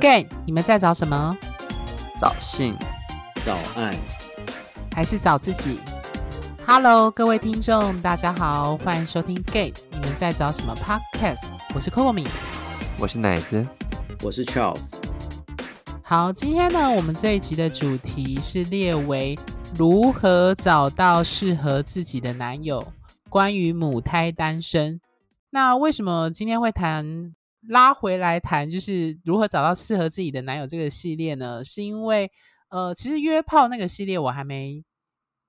Gay，你们在找什么？找性，找爱，还是找自己？Hello，各位听众，大家好，欢迎收听 Gay，你们在找什么 Podcast？我是 Coco 米，我是奶子，我是 Charles。好，今天呢，我们这一集的主题是列为如何找到适合自己的男友，关于母胎单身。那为什么今天会谈？拉回来谈，就是如何找到适合自己的男友这个系列呢？是因为，呃，其实约炮那个系列我还没，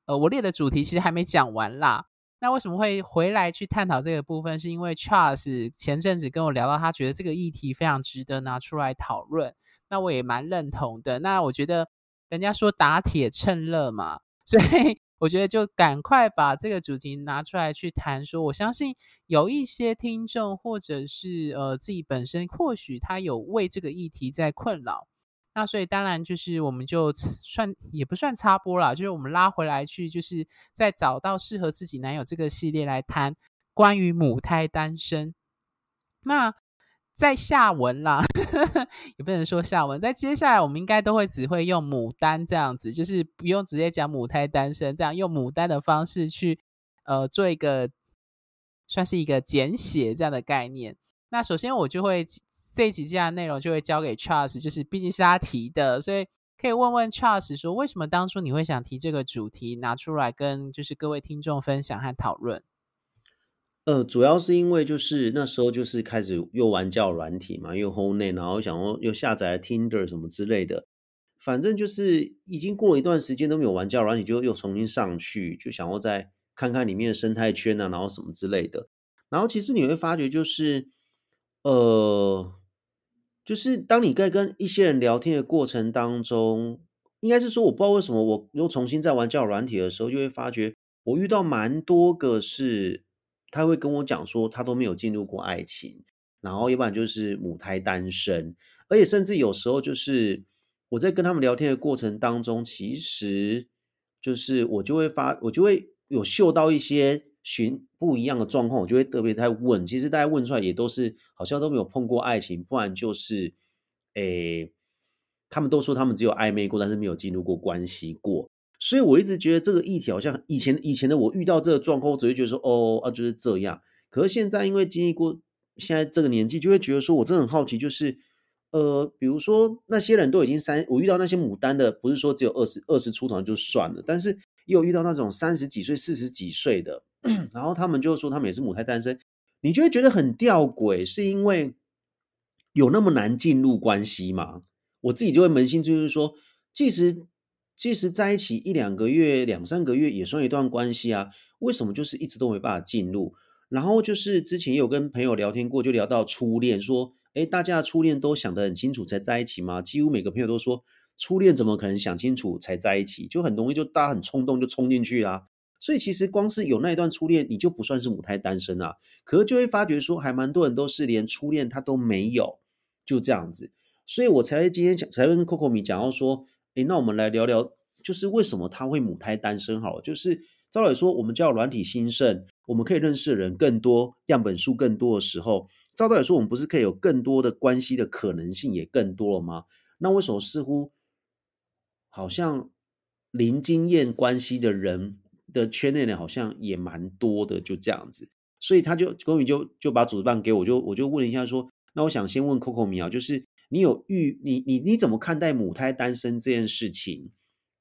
呃，我列的主题其实还没讲完啦。那为什么会回来去探讨这个部分？是因为 Charles 前阵子跟我聊到，他觉得这个议题非常值得拿出来讨论。那我也蛮认同的。那我觉得人家说打铁趁热嘛，所以。我觉得就赶快把这个主题拿出来去谈，说我相信有一些听众或者是呃自己本身或许他有为这个议题在困扰，那所以当然就是我们就算也不算插播了，就是我们拉回来去，就是在找到适合自己男友这个系列来谈关于母胎单身，那。在下文啦，也不能说下文。在接下来，我们应该都会只会用牡丹这样子，就是不用直接讲母胎单身，这样用牡丹的方式去呃做一个算是一个简写这样的概念。那首先我就会这一集这样内容就会交给 Charles，就是毕竟是他提的，所以可以问问 Charles 说，为什么当初你会想提这个主题拿出来跟就是各位听众分享和讨论？呃，主要是因为就是那时候就是开始又玩教软体嘛，又 Home 内，然后想说又下载了 Tinder 什么之类的，反正就是已经过了一段时间都没有玩教软体，就又重新上去，就想要再看看里面的生态圈啊，然后什么之类的。然后其实你会发觉就是，呃，就是当你在跟一些人聊天的过程当中，应该是说我不知道为什么我又重新在玩教软体的时候，就会发觉我遇到蛮多个是。他会跟我讲说，他都没有进入过爱情，然后要不然就是母胎单身，而且甚至有时候就是我在跟他们聊天的过程当中，其实就是我就会发，我就会有嗅到一些寻不一样的状况，我就会特别在问。其实大家问出来也都是好像都没有碰过爱情，不然就是诶，他们都说他们只有暧昧过，但是没有进入过关系过。所以我一直觉得这个议题好像以前以前的我遇到这个状况，我只会觉得说哦啊就是这样。可是现在因为经历过现在这个年纪，就会觉得说我真的很好奇，就是呃，比如说那些人都已经三，我遇到那些牡丹的，不是说只有二十二十出头就算了，但是也有遇到那种三十几岁、四十几岁的，然后他们就说他们也是母胎单身，你就会觉得很吊诡，是因为有那么难进入关系吗？我自己就会扪心就是说，即使。即使在一起一两个月、两三个月也算一段关系啊？为什么就是一直都没办法进入？然后就是之前有跟朋友聊天过，就聊到初恋，说：哎，大家的初恋都想得很清楚才在一起吗？几乎每个朋友都说，初恋怎么可能想清楚才在一起？就很容易就大家很冲动就冲进去啊。所以其实光是有那一段初恋，你就不算是母胎单身啊。可是就会发觉说，还蛮多人都是连初恋他都没有，就这样子。所以我才今天讲，才跟 Coco 米讲到说。哎，那我们来聊聊，就是为什么他会母胎单身？好了，就是照理说，我们叫软体兴盛，我们可以认识的人更多，样本数更多的时候，照道理说，我们不是可以有更多的关系的可能性也更多了吗？那为什么似乎好像零经验关系的人的圈内人好像也蛮多的？就这样子，所以他就公宇就就把主持棒给我，就我就问了一下说，那我想先问 Coco 米啊，就是。你有遇你你你怎么看待母胎单身这件事情，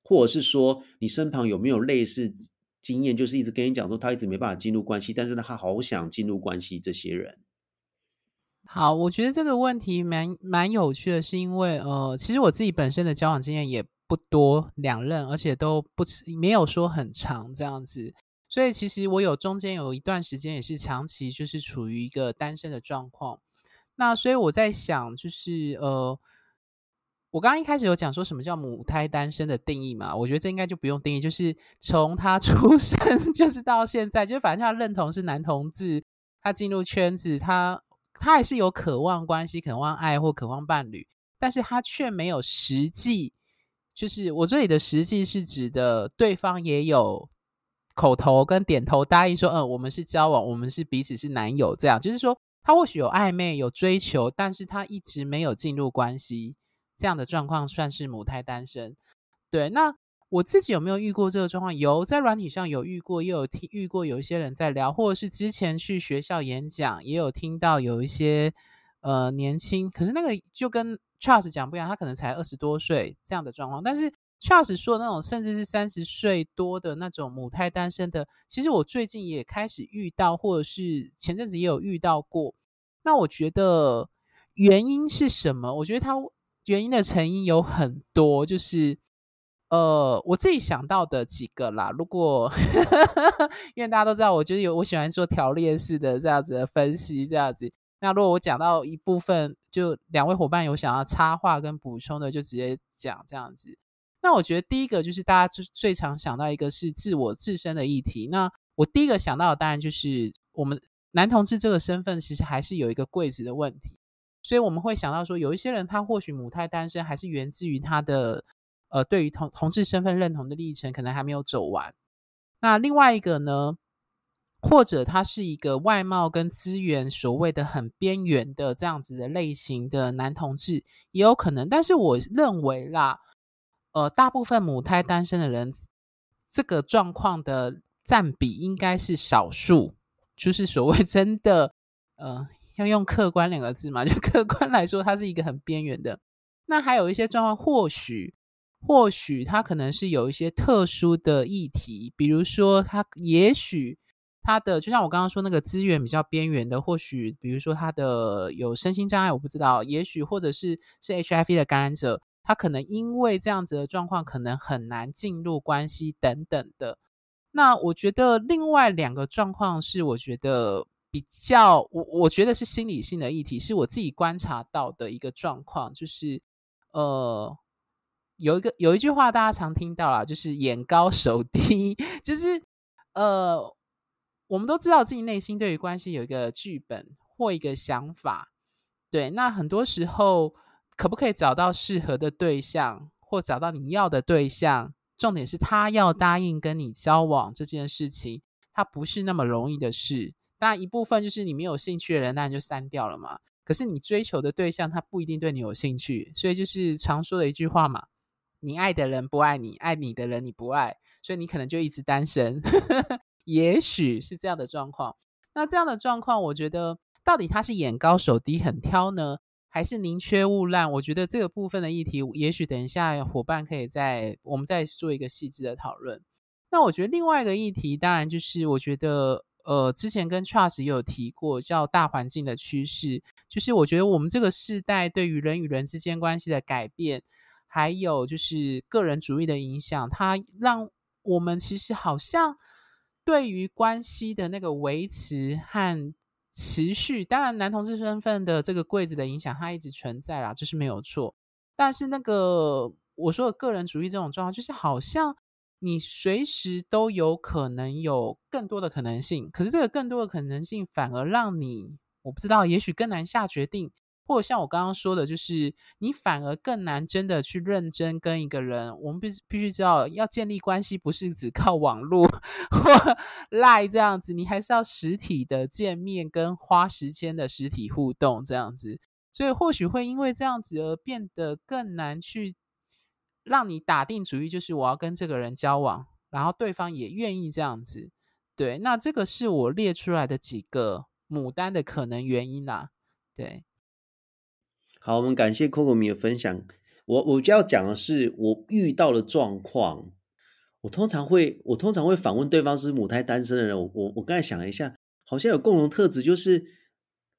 或者是说你身旁有没有类似经验，就是一直跟你讲说他一直没办法进入关系，但是他好想进入关系这些人。好，我觉得这个问题蛮蛮有趣的，是因为呃，其实我自己本身的交往经验也不多，两任，而且都不没有说很长这样子，所以其实我有中间有一段时间也是长期就是处于一个单身的状况。那所以我在想，就是呃，我刚刚一开始有讲说什么叫母胎单身的定义嘛？我觉得这应该就不用定义，就是从他 出生就是到现在，就反正他认同是男同志，他进入圈子，他他还是有渴望关系、渴望爱或渴望伴侣，但是他却没有实际，就是我这里的实际是指的对方也有口头跟点头答应说，嗯，我们是交往，我们是彼此是男友，这样就是说。他或许有暧昧、有追求，但是他一直没有进入关系。这样的状况算是母胎单身。对，那我自己有没有遇过这个状况？有，在软体上有遇过，也有听遇过有一些人在聊，或者是之前去学校演讲，也有听到有一些呃年轻，可是那个就跟 Charles 讲不一样，他可能才二十多岁这样的状况，但是。崔老师说的那种，甚至是三十岁多的那种母胎单身的，其实我最近也开始遇到，或者是前阵子也有遇到过。那我觉得原因是什么？我觉得它原因的成因有很多，就是呃，我自己想到的几个啦。如果因为大家都知道，我觉得有我喜欢做条列式的这样子的分析，这样子。那如果我讲到一部分，就两位伙伴有想要插话跟补充的，就直接讲这样子。那我觉得第一个就是大家最最常想到一个是自我自身的议题。那我第一个想到的当然就是我们男同志这个身份其实还是有一个柜子的问题，所以我们会想到说有一些人他或许母胎单身还是源自于他的呃对于同同志身份认同的历程可能还没有走完。那另外一个呢，或者他是一个外貌跟资源所谓的很边缘的这样子的类型的男同志也有可能，但是我认为啦。呃，大部分母胎单身的人，这个状况的占比应该是少数，就是所谓真的，呃，要用客观两个字嘛，就客观来说，它是一个很边缘的。那还有一些状况，或许，或许他可能是有一些特殊的议题，比如说他也许他的，就像我刚刚说那个资源比较边缘的，或许比如说他的有身心障碍，我不知道，也许或者是是 HIV 的感染者。他可能因为这样子的状况，可能很难进入关系等等的。那我觉得另外两个状况是，我觉得比较我我觉得是心理性的议题，是我自己观察到的一个状况，就是呃，有一个有一句话大家常听到啦，就是眼高手低，就是呃，我们都知道自己内心对于关系有一个剧本或一个想法，对，那很多时候。可不可以找到适合的对象，或找到你要的对象？重点是他要答应跟你交往这件事情，它不是那么容易的事。当然，一部分就是你没有兴趣的人，那你就删掉了嘛。可是你追求的对象，他不一定对你有兴趣，所以就是常说的一句话嘛：你爱的人不爱你，爱你的人你不爱，所以你可能就一直单身。也许是这样的状况。那这样的状况，我觉得到底他是眼高手低，很挑呢？还是宁缺毋滥，我觉得这个部分的议题，也许等一下伙伴可以在我们再做一个细致的讨论。那我觉得另外一个议题，当然就是我觉得，呃，之前跟 Charles 也有提过，叫大环境的趋势，就是我觉得我们这个世代对于人与人之间关系的改变，还有就是个人主义的影响，它让我们其实好像对于关系的那个维持和。持续，当然男同志身份的这个柜子的影响，它一直存在啦，这是没有错。但是那个我说的个人主义这种状况，就是好像你随时都有可能有更多的可能性，可是这个更多的可能性反而让你，我不知道，也许更难下决定。或者像我刚刚说的，就是你反而更难真的去认真跟一个人。我们必必须知道，要建立关系不是只靠网络或赖这样子，你还是要实体的见面跟花时间的实体互动这样子。所以或许会因为这样子而变得更难去让你打定主意，就是我要跟这个人交往，然后对方也愿意这样子。对，那这个是我列出来的几个牡丹的可能原因啦。对。好，我们感谢 Coco 米的分享。我我就要讲的是，我遇到的状况。我通常会，我通常会反问对方是母胎单身的人。我我我刚才想了一下，好像有共同特质，就是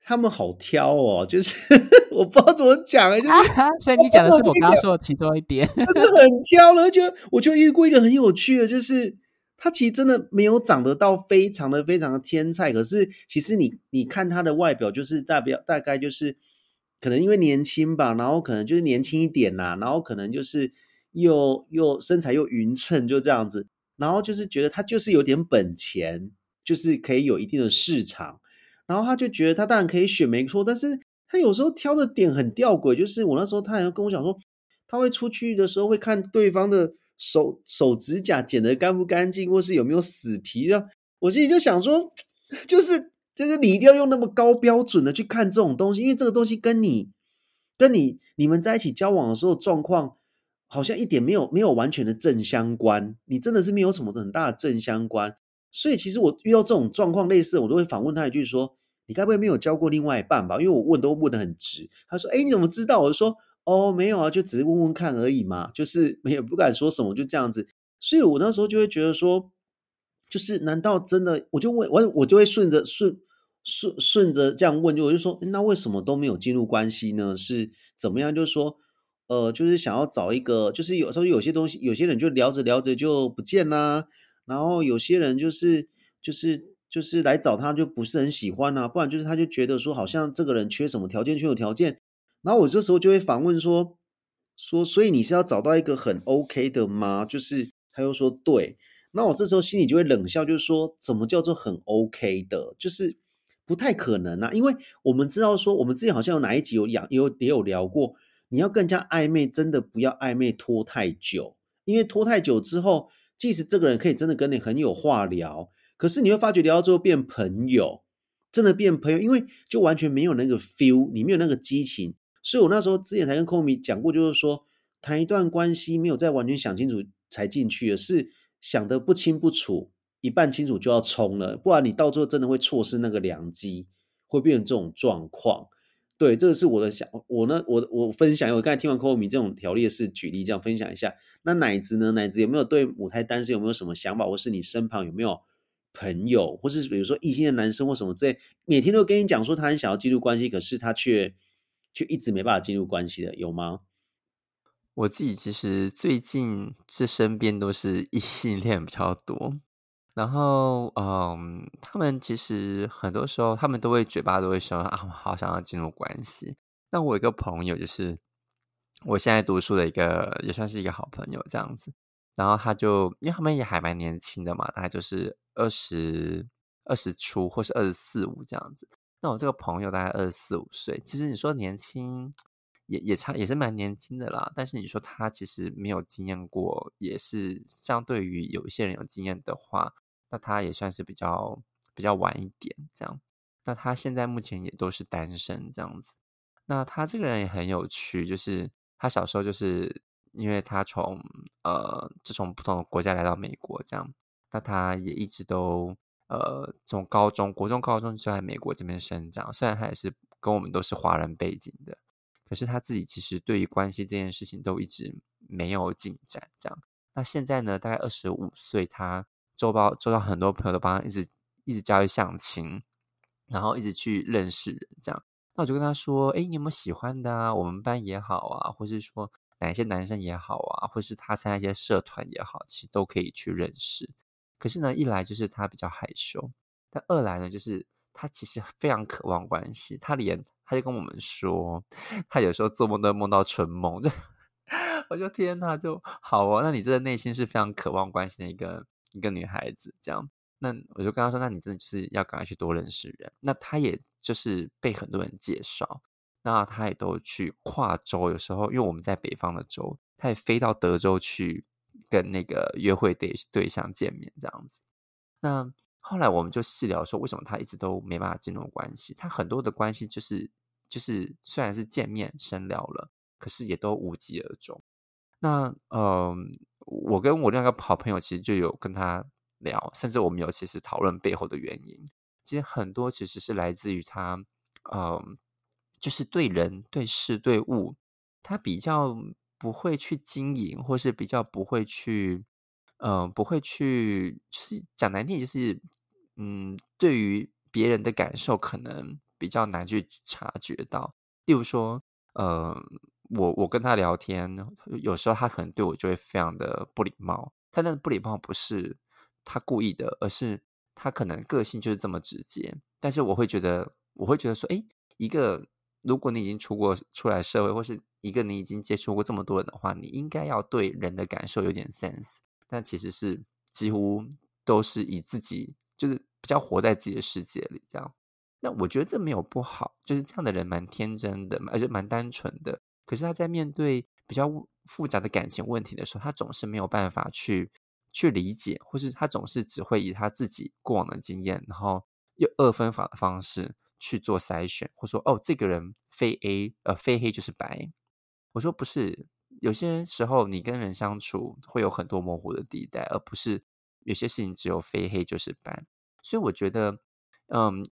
他们好挑哦。就是 我不知道怎么讲啊，就是 所以你讲的是我刚刚说的其中一点，真的很挑了。就我就遇过一个很有趣的，就是他其实真的没有长得到非常的非常的天才，可是其实你你看他的外表，就是代表大概就是。可能因为年轻吧，然后可能就是年轻一点啦，然后可能就是又又身材又匀称，就这样子，然后就是觉得他就是有点本钱，就是可以有一定的市场，然后他就觉得他当然可以选没错，但是他有时候挑的点很吊诡，就是我那时候他还跟我讲说，他会出去的时候会看对方的手手指甲剪得干不干净，或是有没有死皮的，我心里就想说，就是。就是你一定要用那么高标准的去看这种东西，因为这个东西跟你跟你你们在一起交往的时候状况，好像一点没有没有完全的正相关，你真的是没有什么很大的正相关。所以其实我遇到这种状况类似，我都会反问他一句说：“你该不会没有交过另外一半吧？”因为我问都问的很直。他说：“哎，你怎么知道？”我就说：“哦，没有啊，就只是问问看而已嘛，就是 没有不敢说什么，就这样子。”所以我那时候就会觉得说，就是难道真的？我就问我我就会顺着顺顺顺着这样问，就我就说：“那为什么都没有进入关系呢？是怎么样？就是说，呃，就是想要找一个，就是有时候有些东西，有些人就聊着聊着就不见啦。”然后有些人就是就是就是来找他就不是很喜欢啊，不然就是他就觉得说好像这个人缺什么条件，缺有条件。然后我这时候就会反问说说，所以你是要找到一个很 OK 的吗？就是他又说对，那我这时候心里就会冷笑，就是说怎么叫做很 OK 的？就是不太可能啊，因为我们知道说我们之前好像有哪一集有养有也有聊过，你要更加暧昧，真的不要暧昧拖太久，因为拖太久之后。即使这个人可以真的跟你很有话聊，可是你会发觉聊到最后变朋友，真的变朋友，因为就完全没有那个 feel，你没有那个激情。所以我那时候之前才跟 Komi 讲过，就是说谈一段关系没有再完全想清楚才进去的，是想得不清不楚，一半清楚就要冲了，不然你到最后真的会错失那个良机，会变成这种状况。对，这个是我的想，我呢，我我分享，我刚才听完柯米这种条例是举例这样分享一下。那奶子呢？奶子有没有对母胎单身有没有什么想法，或是你身旁有没有朋友，或是比如说异性的男生或什么之类，每天都跟你讲说他很想要进入关系，可是他却却一直没办法进入关系的，有吗？我自己其实最近这身边都是异性恋比较多。然后，嗯，他们其实很多时候，他们都会嘴巴都会说啊，我好想要进入关系。那我有一个朋友，就是我现在读书的一个，也算是一个好朋友这样子。然后他就，因为他们也还蛮年轻的嘛，大概就是二十二十出，或是二十四五这样子。那我这个朋友大概二十四五岁，其实你说年轻，也也差，也是蛮年轻的啦。但是你说他其实没有经验过，也是相对于有一些人有经验的话。那他也算是比较比较晚一点这样，那他现在目前也都是单身这样子。那他这个人也很有趣，就是他小时候就是因为他从呃就从不同的国家来到美国这样，那他也一直都呃从高中国中高中就在美国这边生长。虽然他也是跟我们都是华人背景的，可是他自己其实对于关系这件事情都一直没有进展这样。那现在呢，大概二十五岁，他。周报周到很多朋友都帮他一直一直教育相亲，然后一直去认识人，这样。那我就跟他说：“哎，你有没有喜欢的啊？我们班也好啊，或是说哪一些男生也好啊，或是他参加一些社团也好，其实都可以去认识。可是呢，一来就是他比较害羞，但二来呢，就是他其实非常渴望关系。他连他就跟我们说，他有时候做梦都梦到春梦。就 我就天哪，就好哦。那你这个内心是非常渴望关系的一个。”一个女孩子这样，那我就跟他说：“那你真的就是要赶快去多认识人。”那他也就是被很多人介绍，那他也都去跨州，有时候因为我们在北方的州，他也飞到德州去跟那个约会对对象见面这样子。那后来我们就细聊说，为什么他一直都没办法进入关系？他很多的关系就是就是虽然是见面深聊了，可是也都无疾而终。那嗯。我跟我另一个好朋友其实就有跟他聊，甚至我们有其实讨论背后的原因。其实很多其实是来自于他，嗯，就是对人、对事、对物，他比较不会去经营，或是比较不会去，嗯，不会去，就是讲难听，就是嗯，对于别人的感受可能比较难去察觉到。例如说，嗯。我我跟他聊天，有时候他可能对我就会非常的不礼貌。他那不礼貌不是他故意的，而是他可能个性就是这么直接。但是我会觉得，我会觉得说，哎，一个如果你已经出过出来社会，或是一个你已经接触过这么多人的话，你应该要对人的感受有点 sense。但其实是几乎都是以自己就是比较活在自己的世界里这样。那我觉得这没有不好，就是这样的人蛮天真的，而且蛮单纯的。可是他在面对比较复杂的感情问题的时候，他总是没有办法去去理解，或是他总是只会以他自己过往的经验，然后用二分法的方式去做筛选，或说哦，这个人非 A 呃非黑就是白。我说不是，有些时候你跟人相处会有很多模糊的地带，而不是有些事情只有非黑就是白。所以我觉得，嗯，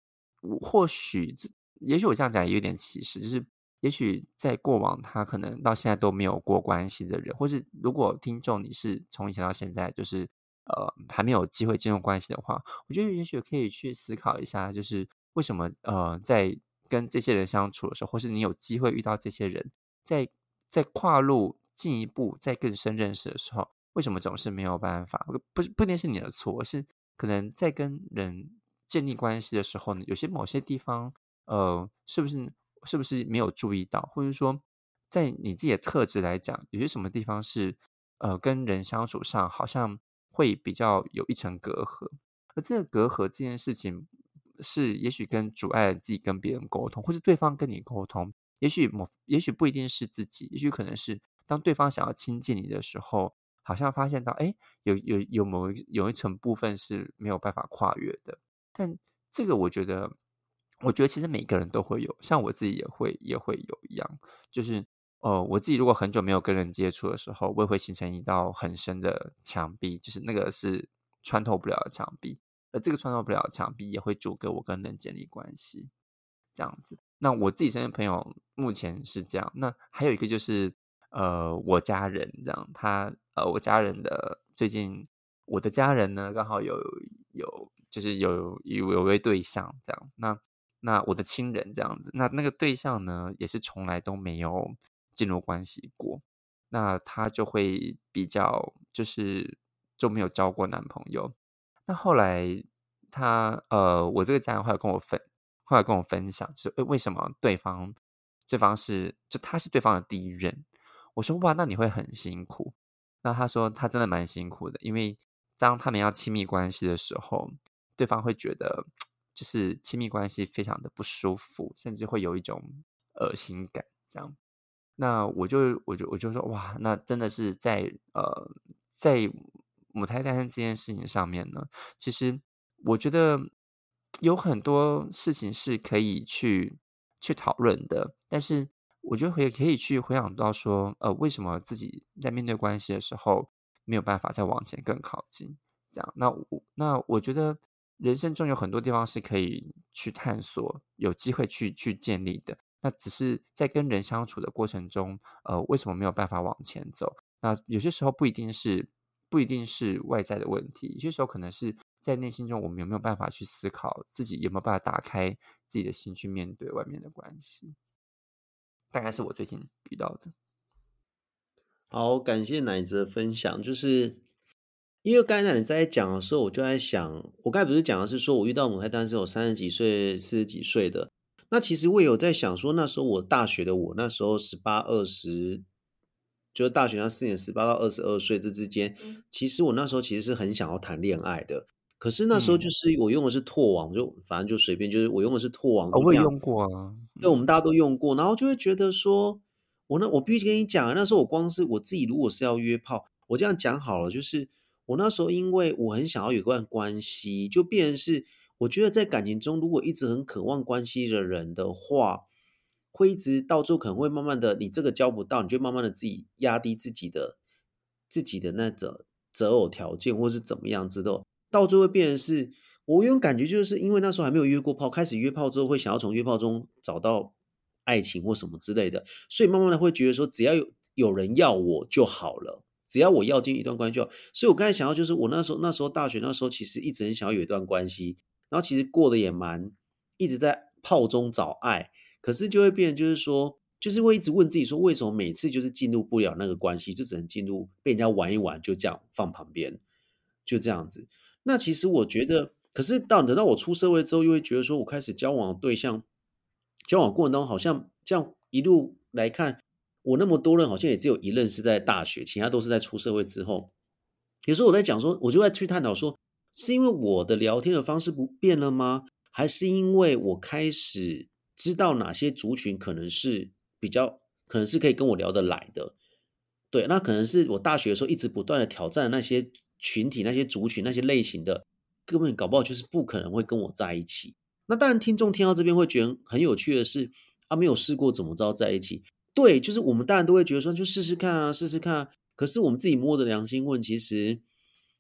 或许也许我这样讲也有点歧视，就是也许在过往他可能到现在都没有过关系的人，或是如果听众你是从以前到现在就是呃还没有机会进入关系的话，我觉得也许可以去思考一下，就是为什么呃在跟这些人相处的时候，或是你有机会遇到这些人，在在跨入进一步再更深认识的时候，为什么总是没有办法？不是不一定是你的错，是可能在跟人建立关系的时候呢，有些某些地方。呃，是不是是不是没有注意到，或者说，在你自己的特质来讲，有些什么地方是呃跟人相处上好像会比较有一层隔阂，而这个隔阂这件事情是也许跟阻碍自己跟别人沟通，或是对方跟你沟通，也许某也许不一定是自己，也许可能是当对方想要亲近你的时候，好像发现到哎，有有有某有一层部分是没有办法跨越的，但这个我觉得。我觉得其实每个人都会有，像我自己也会也会有一样，就是呃，我自己如果很久没有跟人接触的时候，我也会形成一道很深的墙壁，就是那个是穿透不了的墙壁，而这个穿透不了的墙壁也会阻隔我跟人建立关系，这样子。那我自己身边朋友目前是这样，那还有一个就是呃，我家人这样，他呃，我家人的最近，我的家人呢刚好有有就是有有有位对象这样，那。那我的亲人这样子，那那个对象呢，也是从来都没有进入关系过，那他就会比较就是就没有交过男朋友。那后来他呃，我这个家人后来跟我分，后来跟我分享，就是为什么对方对方是就他是对方的第一任。我说哇，那你会很辛苦。那他说他真的蛮辛苦的，因为当他们要亲密关系的时候，对方会觉得。就是亲密关系非常的不舒服，甚至会有一种恶心感。这样，那我就我就我就说哇，那真的是在呃在母胎单身这件事情上面呢，其实我觉得有很多事情是可以去去讨论的。但是我觉得也可以去回想到说，呃，为什么自己在面对关系的时候没有办法再往前更靠近？这样，那我那我觉得。人生中有很多地方是可以去探索、有机会去去建立的。那只是在跟人相处的过程中，呃，为什么没有办法往前走？那有些时候不一定是不一定是外在的问题，有些时候可能是在内心中，我们有没有办法去思考自己有没有办法打开自己的心去面对外面的关系？大概是我最近遇到的。好，感谢奶子的分享，就是。因为刚才你在讲的时候，我就在想，我刚才不是讲的是说我遇到母胎单身有三十几岁、四十几岁的，那其实我有在想说，那时候我大学的我那时候十八二十，就是大学那四年十八到二十二岁这之间，其实我那时候其实是很想要谈恋爱的，可是那时候就是我用的是拓网，就反正就随便，就是我用的是拓网，我也用过啊，对，我们大家都用过，然后就会觉得说，我那我必须跟你讲，那时候我光是我自己如果是要约炮，我这样讲好了，就是。我那时候因为我很想要有段关系，就变成是我觉得在感情中，如果一直很渴望关系的人的话，会一直到最后可能会慢慢的，你这个交不到，你就慢慢的自己压低自己的自己的那种择偶条件，或是怎么样子的，到最后变成是，我有种感觉，就是因为那时候还没有约过炮，开始约炮之后会想要从约炮中找到爱情或什么之类的，所以慢慢的会觉得说，只要有有人要我就好了。只要我要进一段关系，就所以，我刚才想到，就是我那时候，那时候大学那时候，其实一直很想要有一段关系，然后其实过得也蛮，一直在炮中找爱，可是就会变，就是说，就是会一直问自己说，为什么每次就是进入不了那个关系，就只能进入被人家玩一玩，就这样放旁边，就这样子。那其实我觉得，可是到等到我出社会之后，又会觉得说，我开始交往的对象，交往过程当中好像这样一路来看。我那么多人，好像也只有一任是在大学，其他都是在出社会之后。有时候我在讲说，我就在去探讨说，是因为我的聊天的方式不变了吗？还是因为我开始知道哪些族群可能是比较，可能是可以跟我聊得来的？对，那可能是我大学的时候一直不断的挑战那些群体、那些族群、那些类型的，根本搞不好就是不可能会跟我在一起。那当然，听众听到这边会觉得很有趣的是，啊，没有试过怎么知道在一起？对，就是我们当然都会觉得说，就试试看啊，试试看。可是我们自己摸着良心问，其实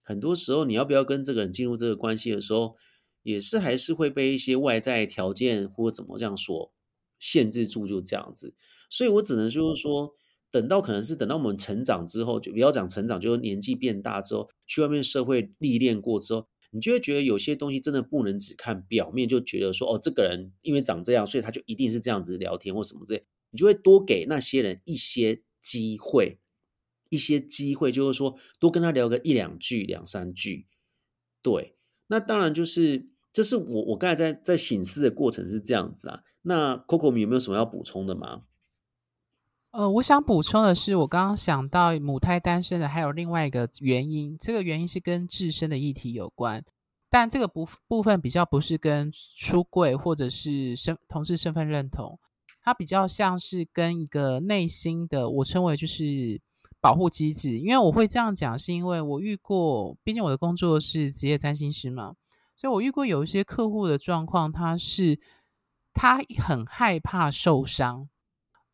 很多时候你要不要跟这个人进入这个关系的时候，也是还是会被一些外在条件或怎么这样说限制住，就这样子。所以我只能就是说，等到可能是等到我们成长之后，就不要讲成长，就是年纪变大之后，去外面社会历练过之后。你就会觉得有些东西真的不能只看表面，就觉得说哦，这个人因为长这样，所以他就一定是这样子聊天或什么之类。你就会多给那些人一些机会，一些机会，就是说多跟他聊个一两句、两三句。对，那当然就是这是我我刚才在在醒思的过程是这样子啊。那 Coco 米有没有什么要补充的吗？呃，我想补充的是，我刚刚想到母胎单身的还有另外一个原因，这个原因是跟自身的议题有关，但这个部部分比较不是跟出柜或者是身同事身份认同，它比较像是跟一个内心的，我称为就是保护机制。因为我会这样讲，是因为我遇过，毕竟我的工作是职业占星师嘛，所以我遇过有一些客户的状况，他是他很害怕受伤。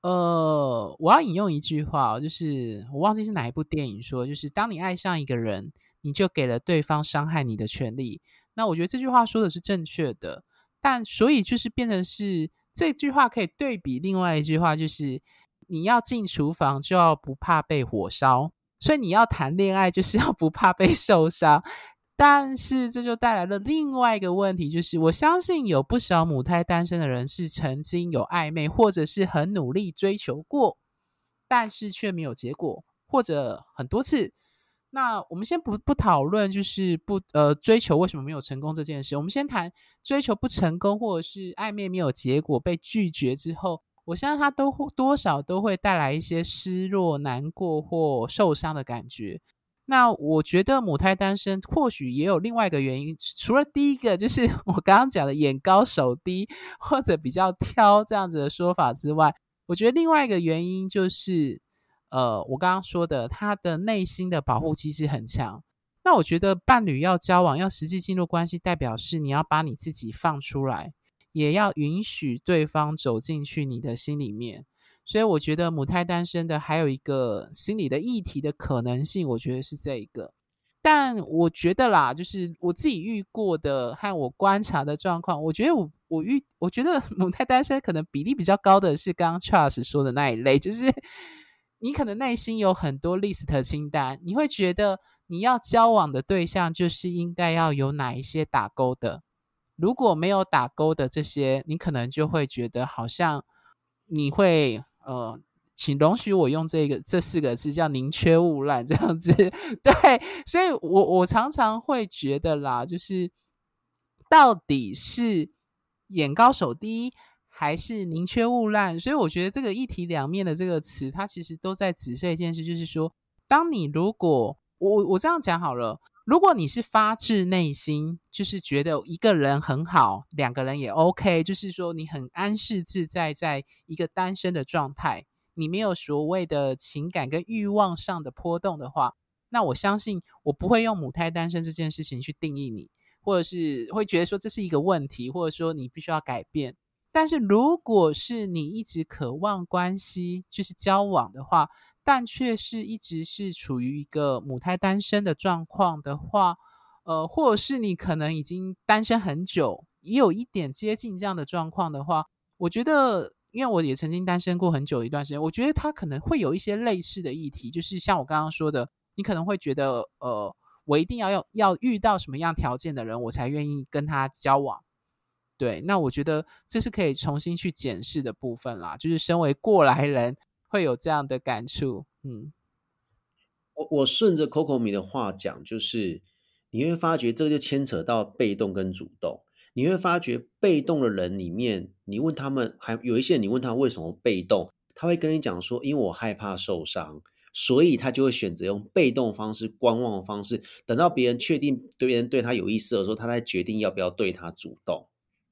呃，我要引用一句话，就是我忘记是哪一部电影说，就是当你爱上一个人，你就给了对方伤害你的权利。那我觉得这句话说的是正确的，但所以就是变成是这句话可以对比另外一句话，就是你要进厨房就要不怕被火烧，所以你要谈恋爱就是要不怕被受伤。但是这就带来了另外一个问题，就是我相信有不少母胎单身的人是曾经有暧昧，或者是很努力追求过，但是却没有结果，或者很多次。那我们先不不讨论，就是不呃追求为什么没有成功这件事，我们先谈追求不成功，或者是暧昧没有结果被拒绝之后，我相信他都多少都会带来一些失落、难过或受伤的感觉。那我觉得母胎单身或许也有另外一个原因，除了第一个就是 我刚刚讲的眼高手低或者比较挑这样子的说法之外，我觉得另外一个原因就是，呃，我刚刚说的他的内心的保护机制很强。那我觉得伴侣要交往要实际进入关系，代表是你要把你自己放出来，也要允许对方走进去你的心里面。所以我觉得母胎单身的还有一个心理的议题的可能性，我觉得是这一个。但我觉得啦，就是我自己遇过的和我观察的状况，我觉得我我遇我觉得母胎单身可能比例比较高的是刚刚 Charles 说的那一类，就是 你可能内心有很多 list 清单，你会觉得你要交往的对象就是应该要有哪一些打勾的，如果没有打勾的这些，你可能就会觉得好像你会。呃，请容许我用这个这四个字叫“宁缺毋滥”这样子，对，所以我我常常会觉得啦，就是到底是眼高手低还是宁缺毋滥？所以我觉得这个一体两面的这个词，它其实都在指示一件事，就是说，当你如果我我这样讲好了。如果你是发自内心，就是觉得一个人很好，两个人也 OK，就是说你很安适自在，在一个单身的状态，你没有所谓的情感跟欲望上的波动的话，那我相信我不会用母胎单身这件事情去定义你，或者是会觉得说这是一个问题，或者说你必须要改变。但是如果是你一直渴望关系，就是交往的话，但却是一直是处于一个母胎单身的状况的话，呃，或者是你可能已经单身很久，也有一点接近这样的状况的话，我觉得，因为我也曾经单身过很久一段时间，我觉得他可能会有一些类似的议题，就是像我刚刚说的，你可能会觉得，呃，我一定要要要遇到什么样条件的人，我才愿意跟他交往。对，那我觉得这是可以重新去检视的部分啦，就是身为过来人。会有这样的感触，嗯，我我顺着 Coco 米的话讲，就是你会发觉这个就牵扯到被动跟主动。你会发觉被动的人里面，你问他们，还有一些人，你问他为什么被动，他会跟你讲说，因为我害怕受伤，所以他就会选择用被动方式、观望的方式，等到别人确定对别人对他有意思的时候，他才决定要不要对他主动，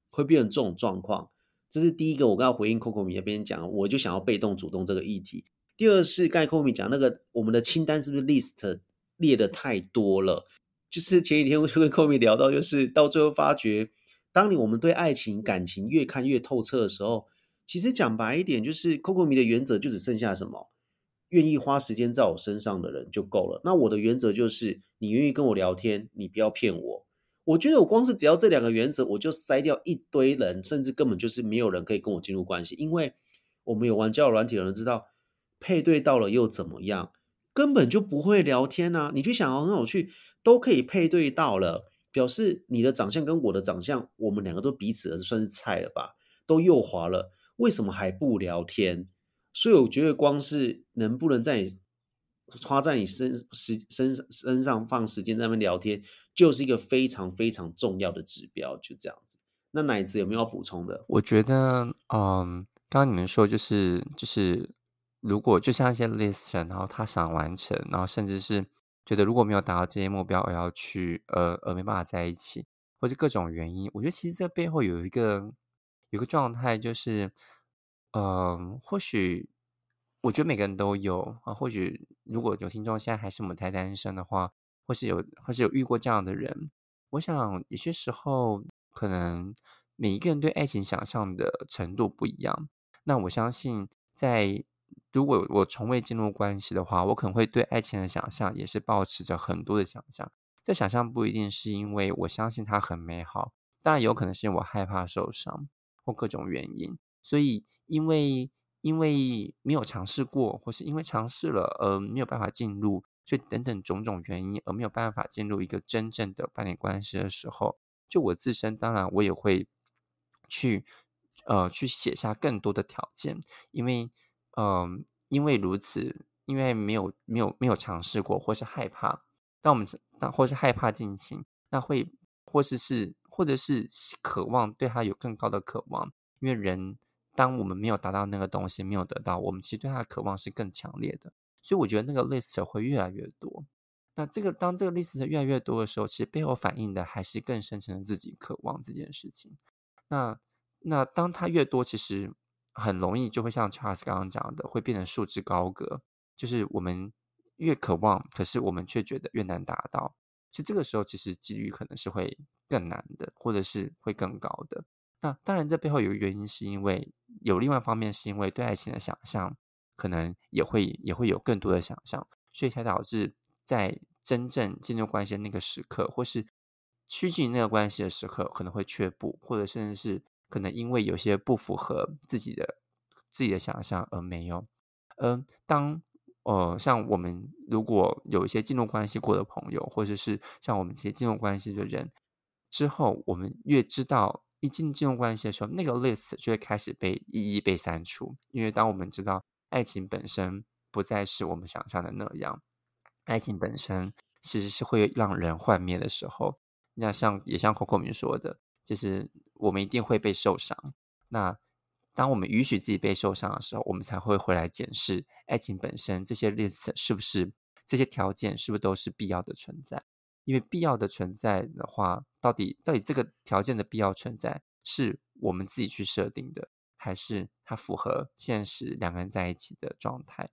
会变成这种状况。这是第一个，我刚刚回应 Coco 米那边讲，我就想要被动主动这个议题。第二是盖 Coco 米讲那个，我们的清单是不是 list 列的太多了？就是前几天我就跟 Coco 米聊到，就是到最后发觉当你我们对爱情感情越看越透彻的时候，其实讲白一点，就是 Coco 米的原则就只剩下什么？愿意花时间在我身上的人就够了。那我的原则就是，你愿意跟我聊天，你不要骗我。我觉得我光是只要这两个原则，我就筛掉一堆人，甚至根本就是没有人可以跟我进入关系，因为我们有玩交友软体的人知道，配对到了又怎么样？根本就不会聊天啊！你去想，很有趣，都可以配对到了，表示你的长相跟我的长相，我们两个都彼此算是菜了吧？都右滑了，为什么还不聊天？所以我觉得，光是能不能在花在你身时身身上放时间在那边聊天，就是一个非常非常重要的指标。就这样子，那奶子有没有要补充的？我觉得，嗯，刚刚你们说就是就是。如果就像一些 listen，然后他想完成，然后甚至是觉得如果没有达到这些目标，而要去呃呃没办法在一起，或者各种原因，我觉得其实这背后有一个有个状态，就是嗯，或许我觉得每个人都有啊，或许如果有听众现在还是母胎单身的话，或是有或是有遇过这样的人，我想有些时候可能每一个人对爱情想象的程度不一样，那我相信在。如果我从未进入关系的话，我可能会对爱情的想象也是保持着很多的想象。这想象不一定是因为我相信它很美好，当然有可能是因为我害怕受伤或各种原因。所以，因为因为没有尝试过，或是因为尝试了而没有办法进入，所以等等种种原因而没有办法进入一个真正的伴侣关系的时候，就我自身，当然我也会去呃去写下更多的条件，因为。嗯，因为如此，因为没有没有没有尝试过，或是害怕，当我们当或是害怕进行，那会或是是或者是渴望对他有更高的渴望，因为人当我们没有达到那个东西，没有得到，我们其实对他的渴望是更强烈的，所以我觉得那个 list 会越来越多。那这个当这个 list 越来越多的时候，其实背后反映的还是更深层的自己渴望这件事情。那那当它越多，其实。很容易就会像 Charles 刚刚讲的，会变成束之高阁。就是我们越渴望，可是我们却觉得越难达到。所以这个时候，其实几率可能是会更难的，或者是会更高的。那当然，这背后有原因，是因为有另外一方面，是因为对爱情的想象，可能也会也会有更多的想象，所以才导致在真正进入关系的那个时刻，或是趋近那个关系的时刻，可能会却步，或者甚至是。可能因为有些不符合自己的自己的想象而没有。嗯，当呃像我们如果有一些进入关系过的朋友，或者是像我们这些进入关系的人之后，我们越知道一进进入关系的时候，那个 list 就会开始被一一被删除。因为当我们知道爱情本身不再是我们想象的那样，爱情本身其实是会让人幻灭的时候，那像也像 Coco 明说的。就是我们一定会被受伤。那当我们允许自己被受伤的时候，我们才会回来检视爱情本身这些 list 是不是这些条件是不是都是必要的存在？因为必要的存在的话，到底到底这个条件的必要存在是我们自己去设定的，还是它符合现实两个人在一起的状态？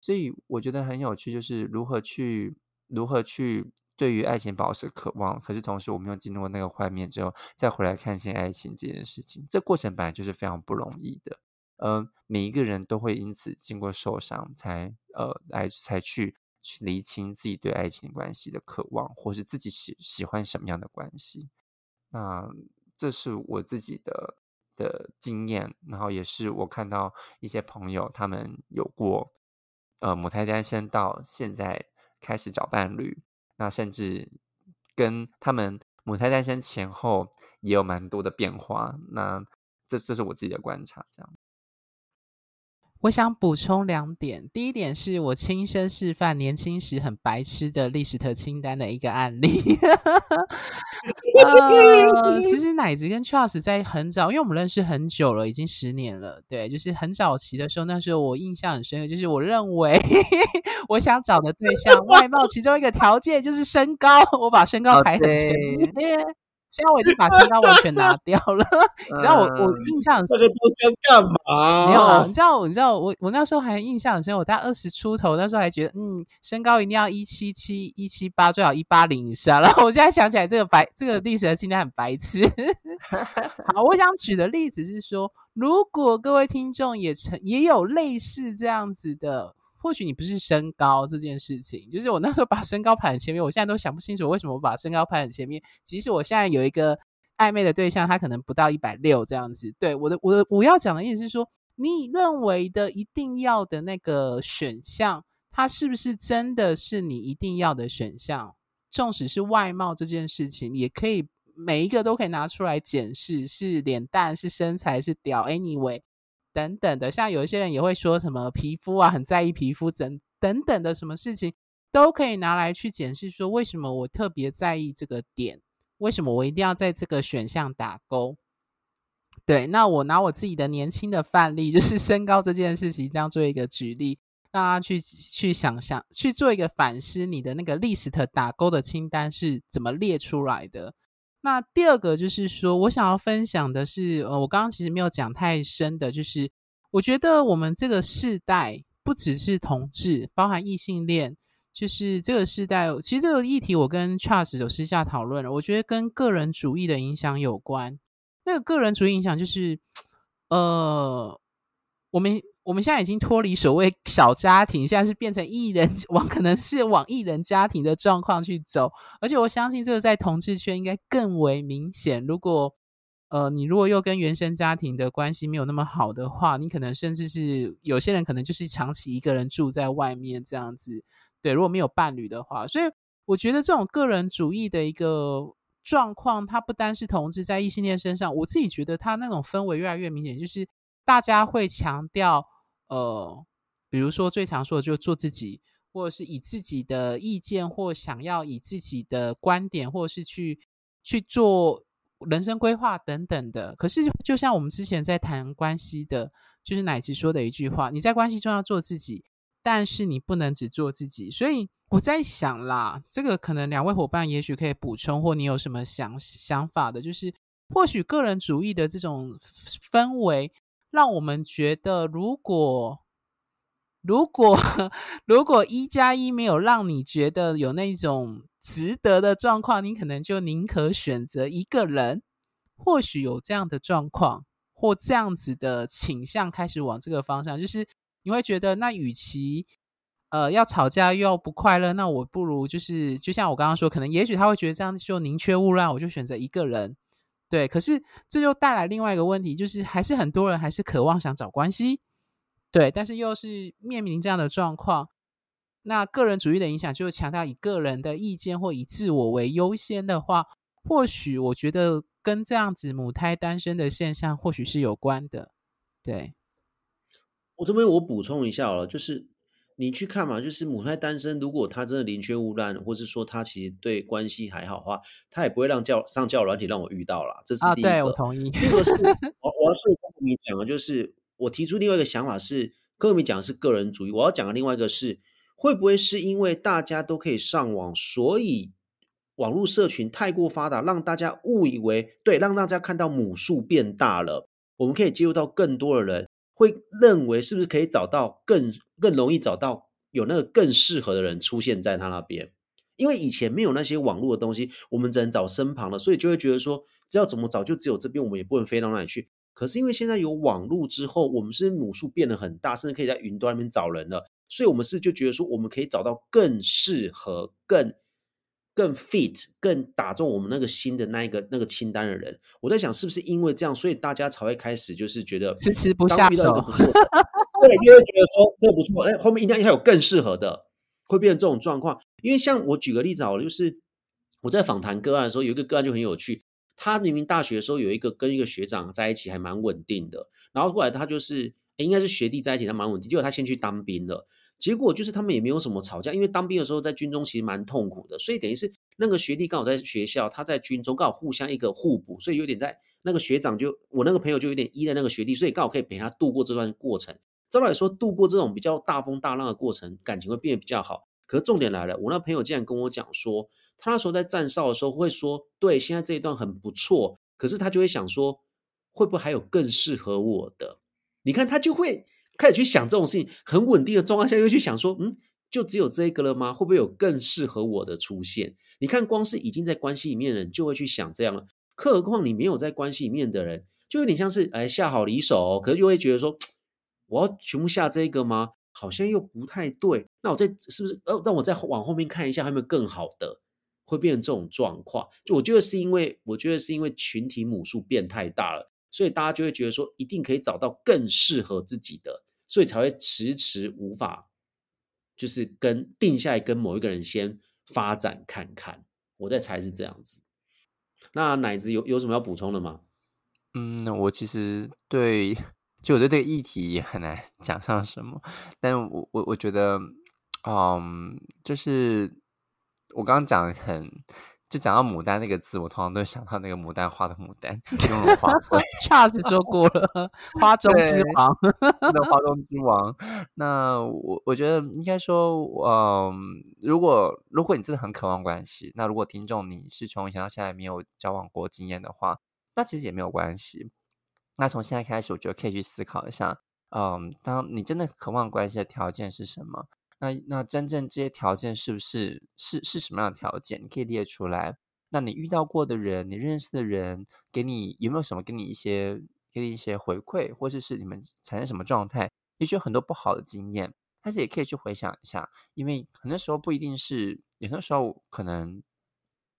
所以我觉得很有趣，就是如何去如何去。对于爱情保持渴望，可是同时我们又进入那个画面之后，再回来看见爱情这件事情，这过程本来就是非常不容易的。呃，每一个人都会因此经过受伤，才呃来才去去厘清自己对爱情关系的渴望，或是自己喜喜欢什么样的关系。那这是我自己的的经验，然后也是我看到一些朋友他们有过呃母胎单身到现在开始找伴侣。那甚至跟他们母胎单身前后也有蛮多的变化。那这这是我自己的观察，这样。我想补充两点。第一点是我亲身示范年轻时很白痴的历史特清单的一个案例。呃，其实奶子跟 Charles 在很早，因为我们认识很久了，已经十年了。对，就是很早期的时候，那时候我印象很深刻，就是我认为 我想找的对象外貌其中一个条件就是身高，我把身高排很前面。现在我已经把身高完全拿掉了。你知道我我印象那个东西要干嘛？没有啊？你知道你知道我我那时候还印象很深，我大概二十出头，那时候还觉得嗯，身高一定要一七七一七八，最好一八零以上。然后我现在想起来，这个白这个历史的现在很白痴。好，我想举的例子是说，如果各位听众也成也有类似这样子的。或许你不是身高这件事情，就是我那时候把身高排在前面，我现在都想不清楚为什么我把身高排在前面。即使我现在有一个暧昧的对象，他可能不到一百六这样子。对我的我的我要讲的意思是说，你认为的一定要的那个选项，它是不是真的是你一定要的选项？纵使是外貌这件事情，也可以每一个都可以拿出来检视，是脸蛋，是身材，是屌，anyway。等等的，像有一些人也会说什么皮肤啊，很在意皮肤等等等的什么事情，都可以拿来去检视，说为什么我特别在意这个点，为什么我一定要在这个选项打勾？对，那我拿我自己的年轻的范例，就是 身高这件事情当做一个举例，让他去去想象，去做一个反思，你的那个 list 打勾的清单是怎么列出来的？那第二个就是说，我想要分享的是，呃，我刚刚其实没有讲太深的，就是我觉得我们这个世代不只是同志，包含异性恋，就是这个世代，其实这个议题我跟 Charles 有私下讨论了，我觉得跟个人主义的影响有关。那个个人主义影响就是，呃，我们。我们现在已经脱离所谓小家庭，现在是变成艺人往，可能是往艺人家庭的状况去走。而且我相信这个在同志圈应该更为明显。如果呃，你如果又跟原生家庭的关系没有那么好的话，你可能甚至是有些人可能就是长期一个人住在外面这样子。对，如果没有伴侣的话，所以我觉得这种个人主义的一个状况，它不单是同志在异性恋身上，我自己觉得它那种氛围越来越明显，就是大家会强调。呃，比如说最常说的就是做自己，或者是以自己的意见或想要以自己的观点，或者是去去做人生规划等等的。可是，就像我们之前在谈关系的，就是乃吉说的一句话：你在关系中要做自己，但是你不能只做自己。所以我在想啦，这个可能两位伙伴也许可以补充，或你有什么想想法的，就是或许个人主义的这种氛围。让我们觉得，如果如果 如果一加一没有让你觉得有那种值得的状况，你可能就宁可选择一个人。或许有这样的状况或这样子的倾向，开始往这个方向，就是你会觉得，那与其呃要吵架又要不快乐，那我不如就是就像我刚刚说，可能也许他会觉得这样就宁缺毋滥，我就选择一个人。对，可是这又带来另外一个问题，就是还是很多人还是渴望想找关系，对，但是又是面临这样的状况，那个人主义的影响就是强调以个人的意见或以自我为优先的话，或许我觉得跟这样子母胎单身的现象或许是有关的。对，我这边我补充一下了，就是。你去看嘛，就是母胎单身，如果他真的宁缺毋滥，或是说他其实对关系还好的话，他也不会让教上教软体让我遇到了。这是第一个。对我同意。第二个是，我我要是跟你讲的，就是我提出另外一个想法是，跟你讲的是个人主义。我要讲的另外一个是，会不会是因为大家都可以上网，所以网络社群太过发达，让大家误以为对，让大家看到母数变大了，我们可以接触到更多的人。会认为是不是可以找到更更容易找到有那个更适合的人出现在他那边？因为以前没有那些网络的东西，我们只能找身旁的，所以就会觉得说，只要怎么找就只有这边，我们也不能飞到那里去。可是因为现在有网络之后，我们是母数变得很大，甚至可以在云端那边找人了，所以我们是就觉得说，我们可以找到更适合更。更 fit、更打中我们那个心的那一个那个清单的人，我在想是不是因为这样，所以大家才会开始就是觉得迟迟不下手，对，因为觉得说这个不错，哎，后面应该还有更适合的，会变成这种状况。因为像我举个例子好了，就是我在访谈个案的时候，有一个个案就很有趣，他明明大学的时候有一个跟一个学长在一起还蛮稳定的，然后后来他就是应该是学弟在一起，他蛮稳定，结果他先去当兵了。结果就是他们也没有什么吵架，因为当兵的时候在军中其实蛮痛苦的，所以等于是那个学弟刚好在学校，他在军中刚好互相一个互补，所以有点在那个学长就我那个朋友就有点依赖那个学弟，所以刚好可以陪他度过这段过程。照来说，度过这种比较大风大浪的过程，感情会变得比较好。可是重点来了，我那朋友竟然跟我讲说，他那时候在站哨的时候会说：“对，现在这一段很不错。”可是他就会想说：“会不会还有更适合我的？”你看，他就会开始去想这种事情。很稳定的状况下，又去想说：“嗯，就只有这个了吗？会不会有更适合我的出现？”你看，光是已经在关系里面的人就会去想这样了，更何况你没有在关系里面的人，就有点像是哎下好离手，可是就会觉得说：“我要全部下这个吗？”好像又不太对，那我再是不是呃让我再往后面看一下，有没有更好的？会变成这种状况？就我觉得是因为，我觉得是因为群体母数变太大了，所以大家就会觉得说，一定可以找到更适合自己的，所以才会迟迟无法，就是跟定下来跟某一个人先发展看看。我在猜是这样子。那奶子有有什么要补充的吗？嗯，我其实对。就我对这个议题也很难 讲上什么，但我我我觉得，嗯，就是我刚刚讲很，就讲到牡丹那个字，我通常都会想到那个牡丹花的牡丹，雍容华贵。Charles 说过了，花中之王，那花 中之王。那我我觉得应该说，嗯，如果如果你真的很渴望关系，那如果听众你是从以前到现在没有交往过经验的话，那其实也没有关系。那从现在开始，我觉得可以去思考一下，嗯，当你真的渴望关系的条件是什么？那那真正这些条件是不是是是什么样的条件？你可以列出来。那你遇到过的人，你认识的人，给你有没有什么给你一些给你一些回馈，或者是你们产生什么状态？也许有很多不好的经验，但是也可以去回想一下，因为很多时候不一定是，有的时候可能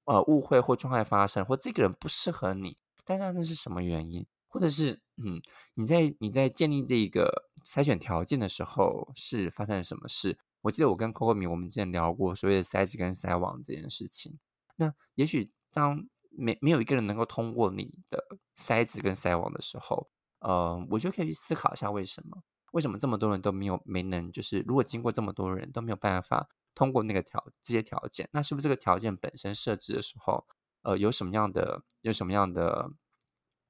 呃误会或状态发生，或这个人不适合你，但那那是什么原因？或者是，嗯，你在你在建立这个筛选条件的时候，是发生了什么事？我记得我跟 Coco 米我们之前聊过所谓的筛子跟筛网这件事情。那也许当没没有一个人能够通过你的筛子跟筛网的时候，呃，我就可以去思考一下为什么？为什么这么多人都没有没能？就是如果经过这么多人都没有办法通过那个条这些条件，那是不是这个条件本身设置的时候，呃，有什么样的有什么样的？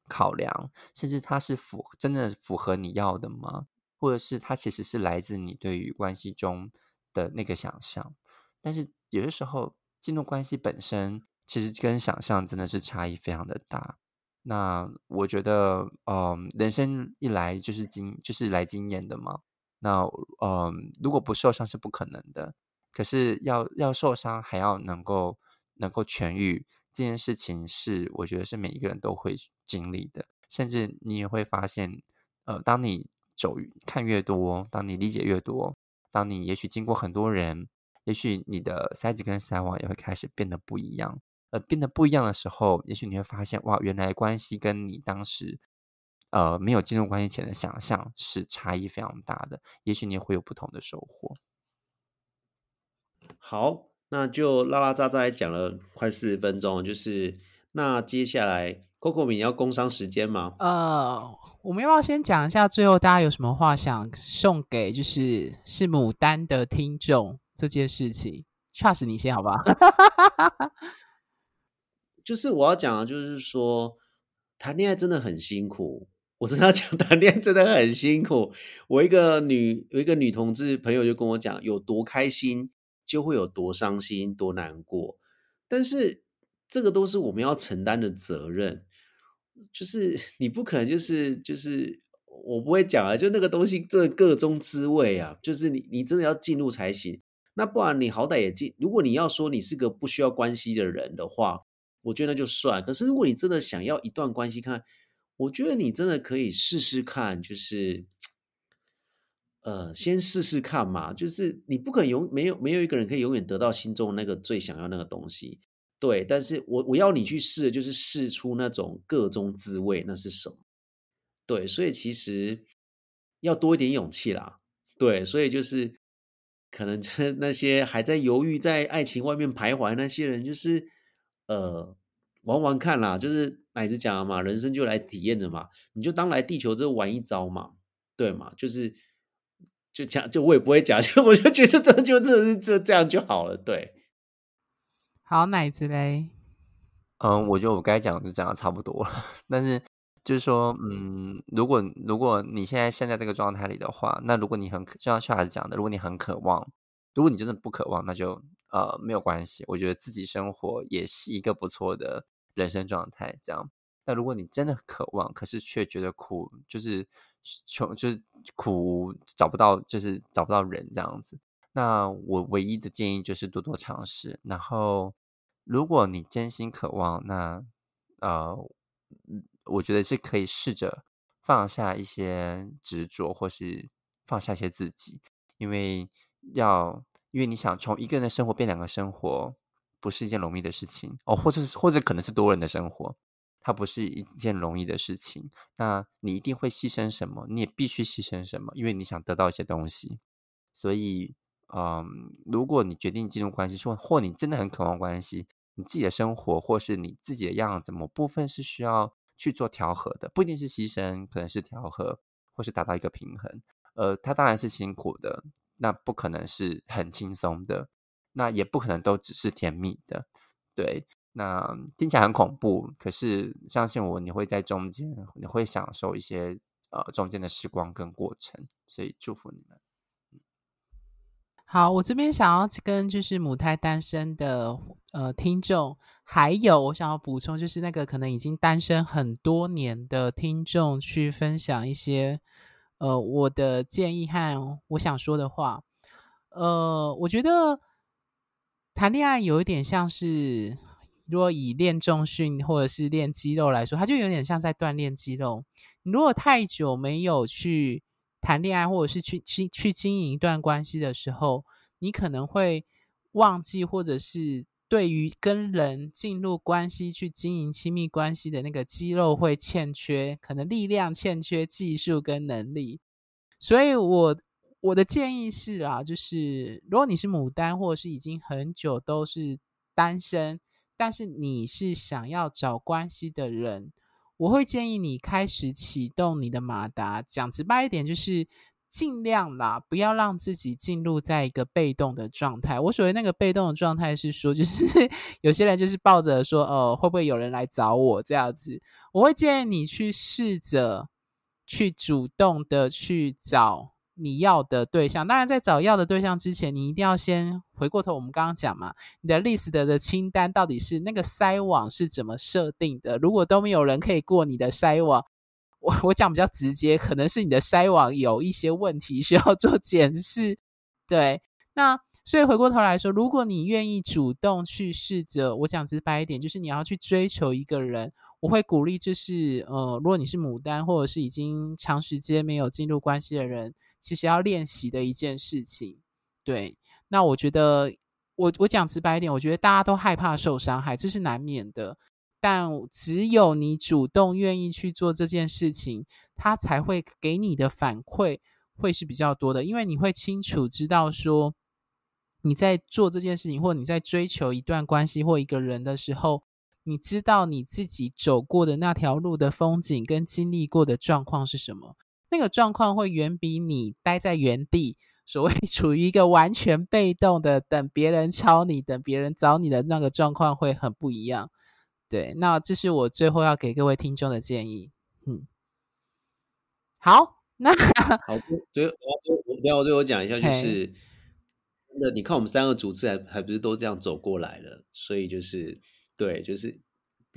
考量，甚至它是符真的符合你要的吗？或者是它其实是来自你对于关系中的那个想象？但是有的时候进入关系本身，其实跟想象真的是差异非常的大。那我觉得，嗯，人生一来就是经就是来经验的嘛。那嗯，如果不受伤是不可能的。可是要要受伤，还要能够能够痊愈。这件事情是，我觉得是每一个人都会经历的，甚至你也会发现，呃，当你走看越多，当你理解越多，当你也许经过很多人，也许你的筛子跟筛网也会开始变得不一样。呃，变得不一样的时候，也许你会发现，哇，原来关系跟你当时，呃，没有进入关系前的想象是差异非常大的。也许你会有不同的收获。好。那就拉拉杂杂讲了快四十分钟，就是那接下来 Coco 米要工商时间吗？呃，我们要不要先讲一下，最后大家有什么话想送给就是是牡丹的听众这件事情？Trust 你先好不好？就是我要讲的，就是说谈恋爱真的很辛苦，我真的要讲 谈恋爱真的很辛苦。我一个女有一个女同志朋友就跟我讲，有多开心。就会有多伤心、多难过，但是这个都是我们要承担的责任。就是 你不可能，就是就是我不会讲啊，就那个东西，这各中滋味啊，就是你你真的要进入才行。那不然你好歹也进。如果你要说你是个不需要关系的人的话，我觉得那就算。可是如果你真的想要一段关系，看，我觉得你真的可以试试看，就是。呃，先试试看嘛，就是你不可能永没有没有一个人可以永远得到心中那个最想要那个东西，对。但是我我要你去试，就是试出那种各中滋味，那是什么？对，所以其实要多一点勇气啦，对。所以就是可能那些还在犹豫在爱情外面徘徊那些人，就是呃玩玩看啦，就是奶子讲了嘛，人生就来体验的嘛，你就当来地球这玩一招嘛，对嘛，就是。就讲，就我也不会讲，就我就觉得这就这是这这样就好了。对，好奶子嘞。嗯，我觉得我该讲就讲的差不多了。但是就是说，嗯，如果如果你现在现在这个状态里的话，那如果你很就像小孩子讲的，如果你很渴望，如果你真的不渴望，那就呃没有关系，我觉得自己生活也是一个不错的人生状态。这样，那如果你真的渴望，可是却觉得苦，就是穷，就是苦找不到，就是找不到人这样子。那我唯一的建议就是多多尝试。然后，如果你真心渴望，那呃，我觉得是可以试着放下一些执着，或是放下一些自己，因为要，因为你想从一个人的生活变两个生活，不是一件容易的事情哦，或者或者可能是多人的生活，它不是一件容易的事情。那你一定会牺牲什么？你也必须牺牲什么？因为你想得到一些东西，所以。嗯，如果你决定进入关系，说或你真的很渴望关系，你自己的生活或是你自己的样子，某部分是需要去做调和的，不一定是牺牲，可能是调和，或是达到一个平衡。呃，它当然是辛苦的，那不可能是很轻松的，那也不可能都只是甜蜜的。对，那听起来很恐怖，可是相信我，你会在中间，你会享受一些呃中间的时光跟过程，所以祝福你们。好，我这边想要跟就是母胎单身的呃听众，还有我想要补充，就是那个可能已经单身很多年的听众，去分享一些呃我的建议和我想说的话。呃，我觉得谈恋爱有一点像是，如果以练重训或者是练肌肉来说，它就有点像在锻炼肌肉。你如果太久没有去。谈恋爱，或者是去去去经营一段关系的时候，你可能会忘记，或者是对于跟人进入关系去经营亲密关系的那个肌肉会欠缺，可能力量欠缺，技术跟能力。所以，我我的建议是啊，就是如果你是牡丹，或者是已经很久都是单身，但是你是想要找关系的人。我会建议你开始启动你的马达，讲直白一点，就是尽量啦，不要让自己进入在一个被动的状态。我所谓那个被动的状态是说，就是 有些人就是抱着说，呃，会不会有人来找我这样子？我会建议你去试着去主动的去找。你要的对象，当然在找要的对象之前，你一定要先回过头。我们刚刚讲嘛，你的 list 的清单到底是那个筛网是怎么设定的？如果都没有人可以过你的筛网，我我讲比较直接，可能是你的筛网有一些问题需要做检视。对，那所以回过头来说，如果你愿意主动去试着，我讲直白一点，就是你要去追求一个人，我会鼓励，就是呃，如果你是牡丹，或者是已经长时间没有进入关系的人。其实要练习的一件事情，对。那我觉得，我我讲直白一点，我觉得大家都害怕受伤害，这是难免的。但只有你主动愿意去做这件事情，他才会给你的反馈会是比较多的，因为你会清楚知道说，你在做这件事情，或你在追求一段关系或一个人的时候，你知道你自己走过的那条路的风景跟经历过的状况是什么。那个状况会远比你待在原地，所谓 处于一个完全被动的等别人敲你、等别人找你的那个状况会很不一样。对，那这是我最后要给各位听众的建议。嗯，好，那好，最后我等下我最后讲一下，就是真的，你看我们三个主持还还不是都这样走过来了，所以就是对，就是。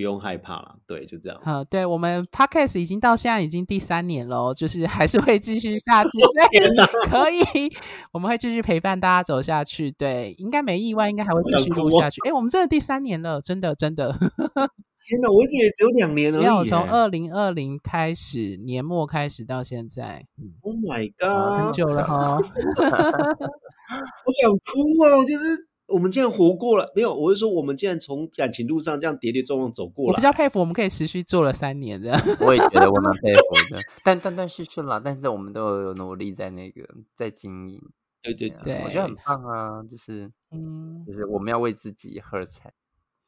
不用害怕了，对，就这样。好，对我们 podcast 已经到现在已经第三年了，就是还是会继续下去。可以，我们会继续陪伴大家走下去。对，应该没意外，应该还会继续录下去。哎，我们真的第三年了，真的真的。天哪，我一直也只有两年了。没有，从二零二零开始年末开始到现在。Oh my god，很久了哈。我想哭啊，就是。我们竟然活过了，没有，我是说，我们竟然从感情路上这样跌跌撞撞走过了。我比较佩服，我们可以持续做了三年的。我也觉得我蛮佩服的，但断断续续了，但是我们都有努力在那个在经营。对对对，我觉得很棒啊，就是嗯，就是我们要为自己喝彩。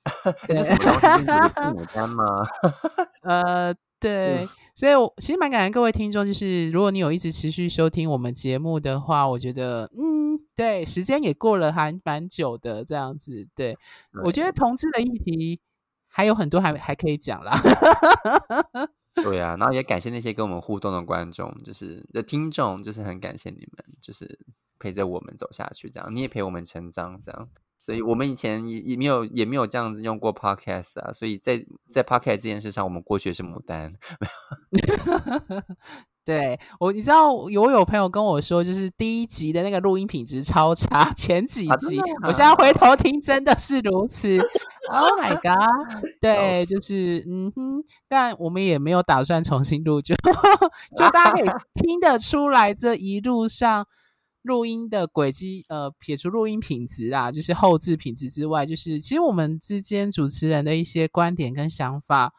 这是什么东西？是牡丹吗？呃。对，所以，我其实蛮感恩各位听众。就是如果你有一直持续收听我们节目的话，我觉得，嗯，对，时间也过了还蛮久的，这样子。对，我觉得同志的议题还有很多还还可以讲啦。对啊，然后也感谢那些跟我们互动的观众，就是的听众，就是很感谢你们，就是陪着我们走下去，这样你也陪我们成长，这样。所以我们以前也也没有也没有这样子用过 podcast 啊，所以在在 podcast 这件事上，我们过去是牡丹。对我，你知道有有朋友跟我说，就是第一集的那个录音品质超差，前几集，我现在回 头听真的是如此。Oh my god！对，就是嗯哼，但我们也没有打算重新录，就 就大家可以听得出来，这一路上录音的轨迹，呃，撇除录音品质啊，就是后置品质之外，就是其实我们之间主持人的一些观点跟想法。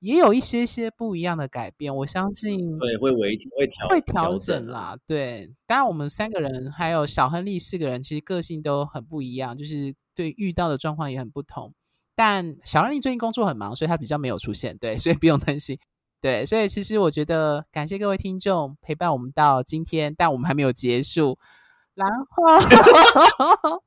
也有一些些不一样的改变，我相信对会微会调会调整啦。对，当然我们三个人还有小亨利四个人，其实个性都很不一样，就是对遇到的状况也很不同。但小亨利最近工作很忙，所以他比较没有出现，对，所以不用担心。对，所以其实我觉得感谢各位听众陪伴我们到今天，但我们还没有结束。然后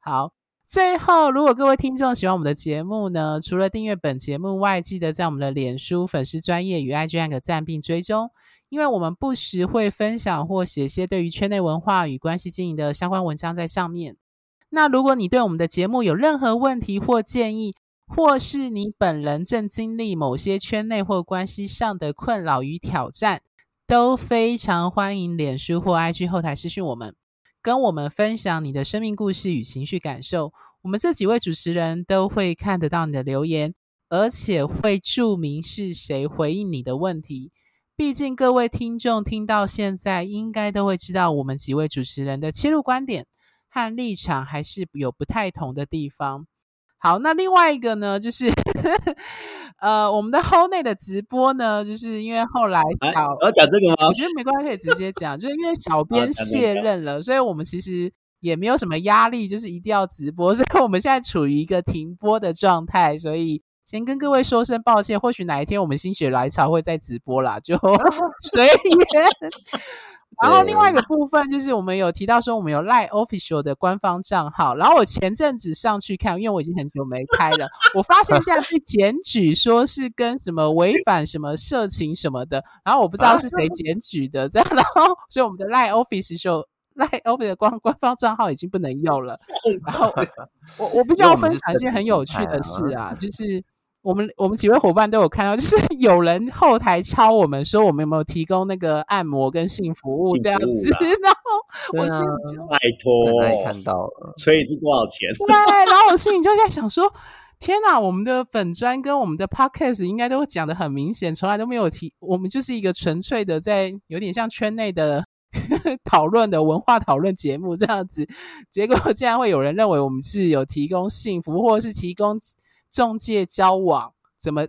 好。最后，如果各位听众喜欢我们的节目呢，除了订阅本节目外，记得在我们的脸书粉丝专业与 IG 按个赞并追踪，因为我们不时会分享或写些对于圈内文化与关系经营的相关文章在上面。那如果你对我们的节目有任何问题或建议，或是你本人正经历某些圈内或关系上的困扰与挑战，都非常欢迎脸书或 IG 后台私讯我们。跟我们分享你的生命故事与情绪感受，我们这几位主持人都会看得到你的留言，而且会注明是谁回应你的问题。毕竟各位听众听到现在，应该都会知道我们几位主持人的切入观点和立场还是有不太同的地方。好，那另外一个呢，就是 呃，我们的 Whole 内的直播呢，就是因为后来小要讲这个吗？我觉得没关系，可以直接讲，就是因为小编卸任了，所以我们其实也没有什么压力，就是一定要直播，所以我们现在处于一个停播的状态，所以先跟各位说声抱歉，或许哪一天我们心血来潮会再直播啦，就随 缘。然后另外一个部分就是我们有提到说我们有赖 official 的官方账号，然后我前阵子上去看，因为我已经很久没开了，我发现这样被检举说是跟什么违反什么色情什么的，然后我不知道是谁 检举的，这样，然后所以我们的赖 official 赖 official 的官官方账号已经不能用了，然后我我必须要分享一件很有趣的事啊，就是。我们我们几位伙伴都有看到，就是 有人后台敲我们说我们有没有提供那个按摩跟性服务这样子，然后我心里就拜托，看到了，吹一次多少钱？对，然后我心里就在想说，天哪，我们的粉砖跟我们的 podcast 应该都讲的很明显，从来都没有提，我们就是一个纯粹的在有点像圈内的 讨论的文化讨论节目这样子，结果竟然会有人认为我们是有提供幸福，或者是提供。中介交往怎么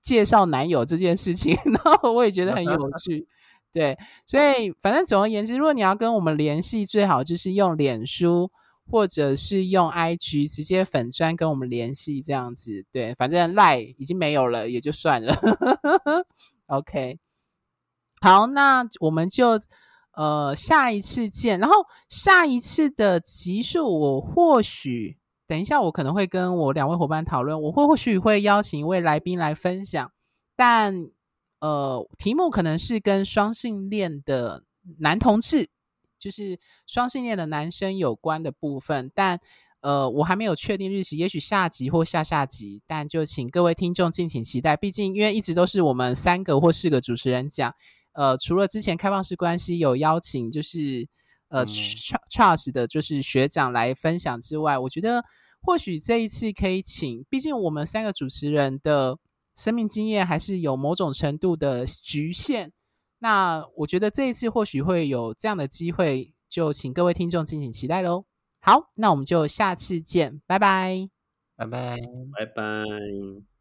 介绍男友这件事情，然后我也觉得很有趣，对，所以反正总而言之，如果你要跟我们联系，最好就是用脸书或者是用 IG 直接粉砖跟我们联系这样子，对，反正赖已经没有了也就算了。OK，好，那我们就呃下一次见，然后下一次的集数我或许。等一下，我可能会跟我两位伙伴讨论，我会或许会邀请一位来宾来分享，但呃，题目可能是跟双性恋的男同志，就是双性恋的男生有关的部分，但呃，我还没有确定日期，也许下集或下下集，但就请各位听众敬请期待。毕竟，因为一直都是我们三个或四个主持人讲，呃，除了之前开放式关系有邀请，就是。呃，Charles 的就是学长来分享之外，我觉得或许这一次可以请，毕竟我们三个主持人的生命经验还是有某种程度的局限。那我觉得这一次或许会有这样的机会，就请各位听众敬请期待喽。好，那我们就下次见，拜拜，拜拜，拜拜。